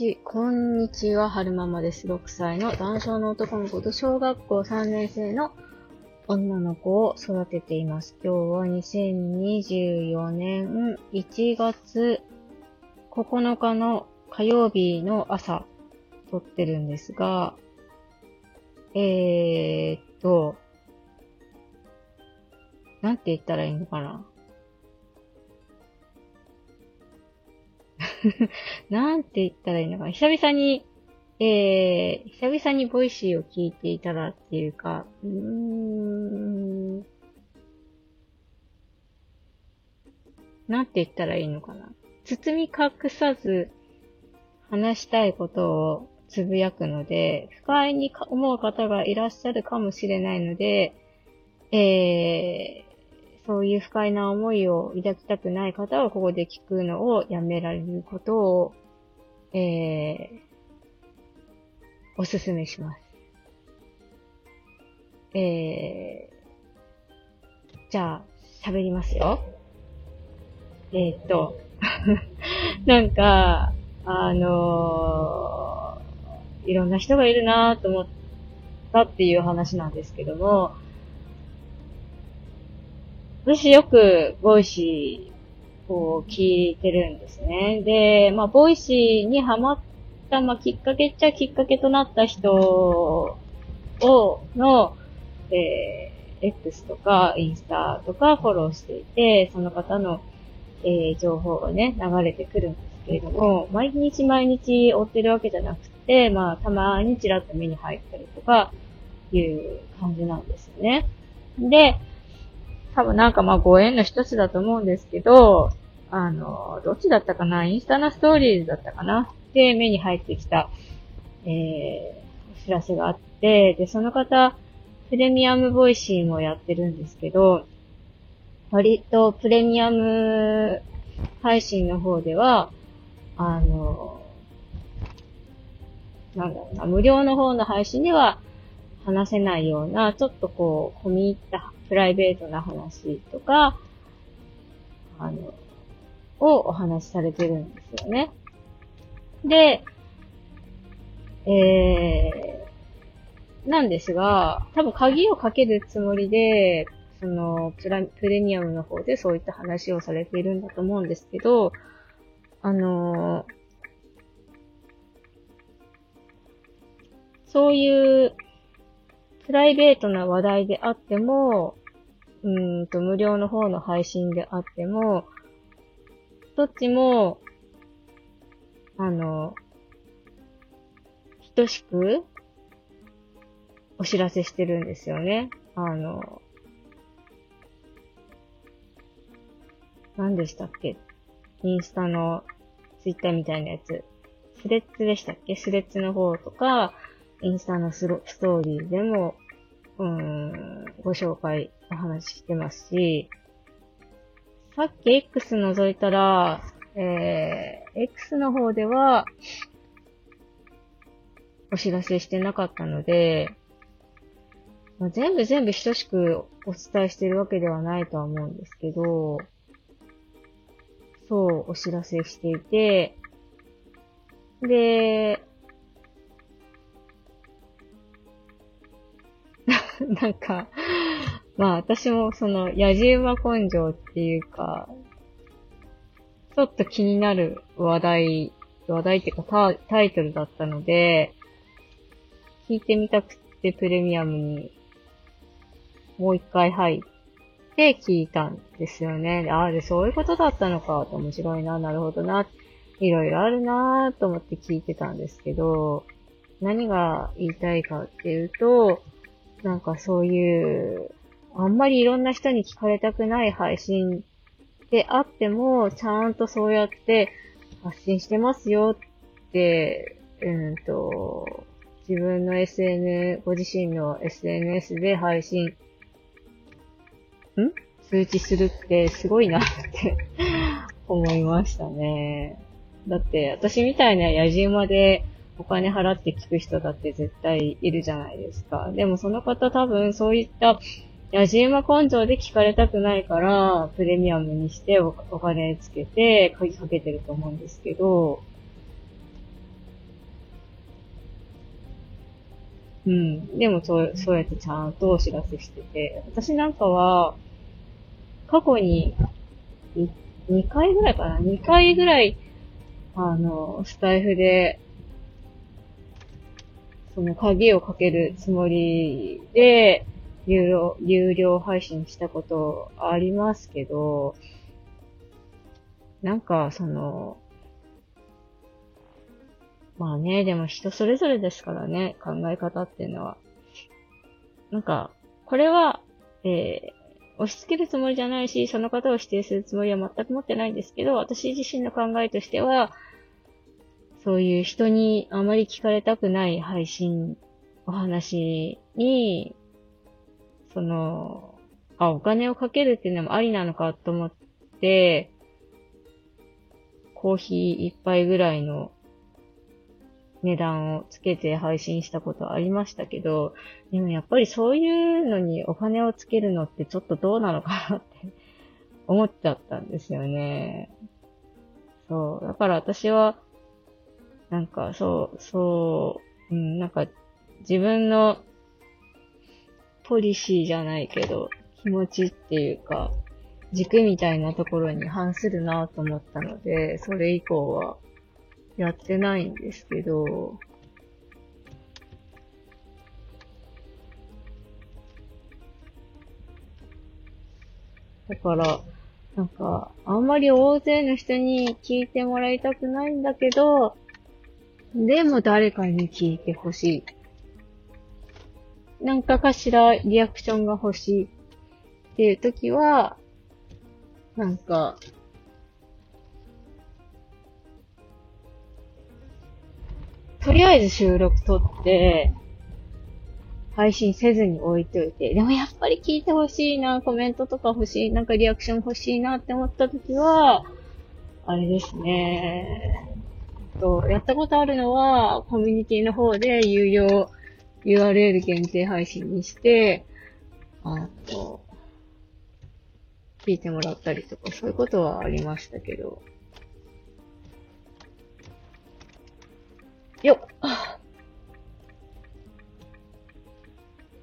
ち、こんにちは、はるままです。6歳の男性の男の子と小学校3年生の女の子を育てています。今日は2024年1月9日の火曜日の朝撮ってるんですが、えーっと、なんて言ったらいいのかな なんて言ったらいいのかな。久々に、えー、久々に Voicy を聞いていたらっていうか、うーん、なんて言ったらいいのかな。包み隠さず話したいことをつぶやくので、不快に思う方がいらっしゃるかもしれないので、えー、そういう不快な思いを抱きたくない方は、ここで聞くのをやめられることを、えー、おすすめします。えー、じゃあ、喋りますよ。えー、っと、なんか、あのー、いろんな人がいるなと思ったっていう話なんですけども、私よく Voicy を聞いてるんですね。で、まあ、 Voicy にハマった、まあ、きっかけっちゃきっかけとなった人を、の、えー、X とかインスタとかフォローしていて、その方の、えー、情報がね、流れてくるんですけれども、毎日毎日追ってるわけじゃなくて、まあ、たまにちらっと目に入ったりとか、いう感じなんですよね。で、多分なんかまあご縁の一つだと思うんですけど、あの、どっちだったかな？インスタのストーリーズだったかな？で、目に入ってきた、えー、お知らせがあって、で、その方、プレミアム Voicy もやってるんですけど、割とプレミアム配信の方では、あの、なんだろうな、無料の方の配信では話せないような、ちょっとこう、込み入ったプライベートな話とか、あの、をお話しされてるんですよね。で、えー、なんですが、多分鍵をかけるつもりで、そのプラ、プレミアムの方でそういった話をされているんだと思うんですけど、あのそういうプライベートな話題であっても、うんと、無料の方の配信であっても、どっちも、あの、等しくお知らせしてるんですよね。あの、何でしたっけ？インスタのツイッターみたいなやつ。スレッズでしたっけ？スレッズの方とか、インスタのストーリーでも、うん、ご紹介、お話ししてますし、さっき X 覗いたら、えー、X の方では、お知らせしてなかったので、まあ、全部全部等しくお伝えしてるわけではないとは思うんですけど、そう、お知らせしていて、で、なんか、まあ私もその、野じ馬根性っていうか、ちょっと気になる話題、話題っていうかタタイトルだったので、聞いてみたくてプレミアムにもう一回入って聞いたんですよね。ああ、で、そういうことだったのか、面白いな、なるほどな、いろいろあるなと思って聞いてたんですけど、何が言いたいかっていうと、なんかそういう、あんまりいろんな人に聞かれたくない配信であっても、ちゃんとそうやって発信してますよって、うんと、自分の SN、ご自身の SNS で配信、ん？通知するってすごいなって 思いましたね。だって私みたいな野じ馬でお金払って聞く人だって絶対いるじゃないですか。でもその方多分そういった野じ馬根性で聞かれたくないから、プレミアムにしてお金つけて鍵かけてると思うんですけど、うん。でもそう、そうやってちゃんとお知らせしてて、私なんかは、過去に、2回ぐらいかな ?2 回ぐらい、あの、スタイフでその鍵をかけるつもりで、有料、有料配信したことありますけど、なんか、その、まあね、でも人それぞれですからね、考え方っていうのは。なんか、これは、えー、押し付けるつもりじゃないし、その方を否定するつもりは全く持ってないんですけど、私自身の考えとしては、そういう人にあまり聞かれたくない配信、お話に、その、あ、お金をかけるっていうのもありなのかと思って、コーヒー一杯ぐらいの値段をつけて配信したことありましたけど、でもやっぱりそういうのにお金をつけるのってちょっとどうなのかなって 思っちゃったんですよね。そう。だから私は、なんかそう、そう、うん、なんか自分のポリシーじゃないけど、気持ちっていうか、軸みたいなところに反するなと思ったので、それ以降はやってないんですけど、だから、なんか、あんまり大勢の人に聞いてもらいたくないんだけど、でも誰かに聞いてほしい。なんかかしらリアクションが欲しいっていう時は、なんか、とりあえず収録撮って、配信せずに置いといて、でもやっぱり聞いてほしいな、コメントとか欲しい、なんかリアクション欲しいなって思った時は、あれですね。と、やったことあるのは、コミュニティの方で有料 URL 限定配信にして、あと、聞いてもらったりとか、そういうことはありましたけど、よっ。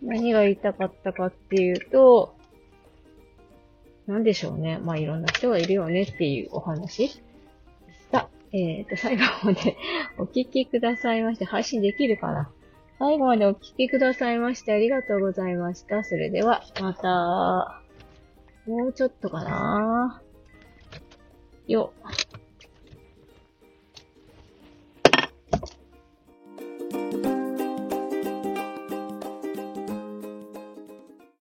何が言いたかったかっていうと、なんでしょうね。まあ、いろんな人がいるよねっていうお話。えっ、ー、と、最後までお聞きくださいまして、配信できるかな？最後までお聞きくださいましてありがとうございました。それでは、また、もうちょっとかな？よっ。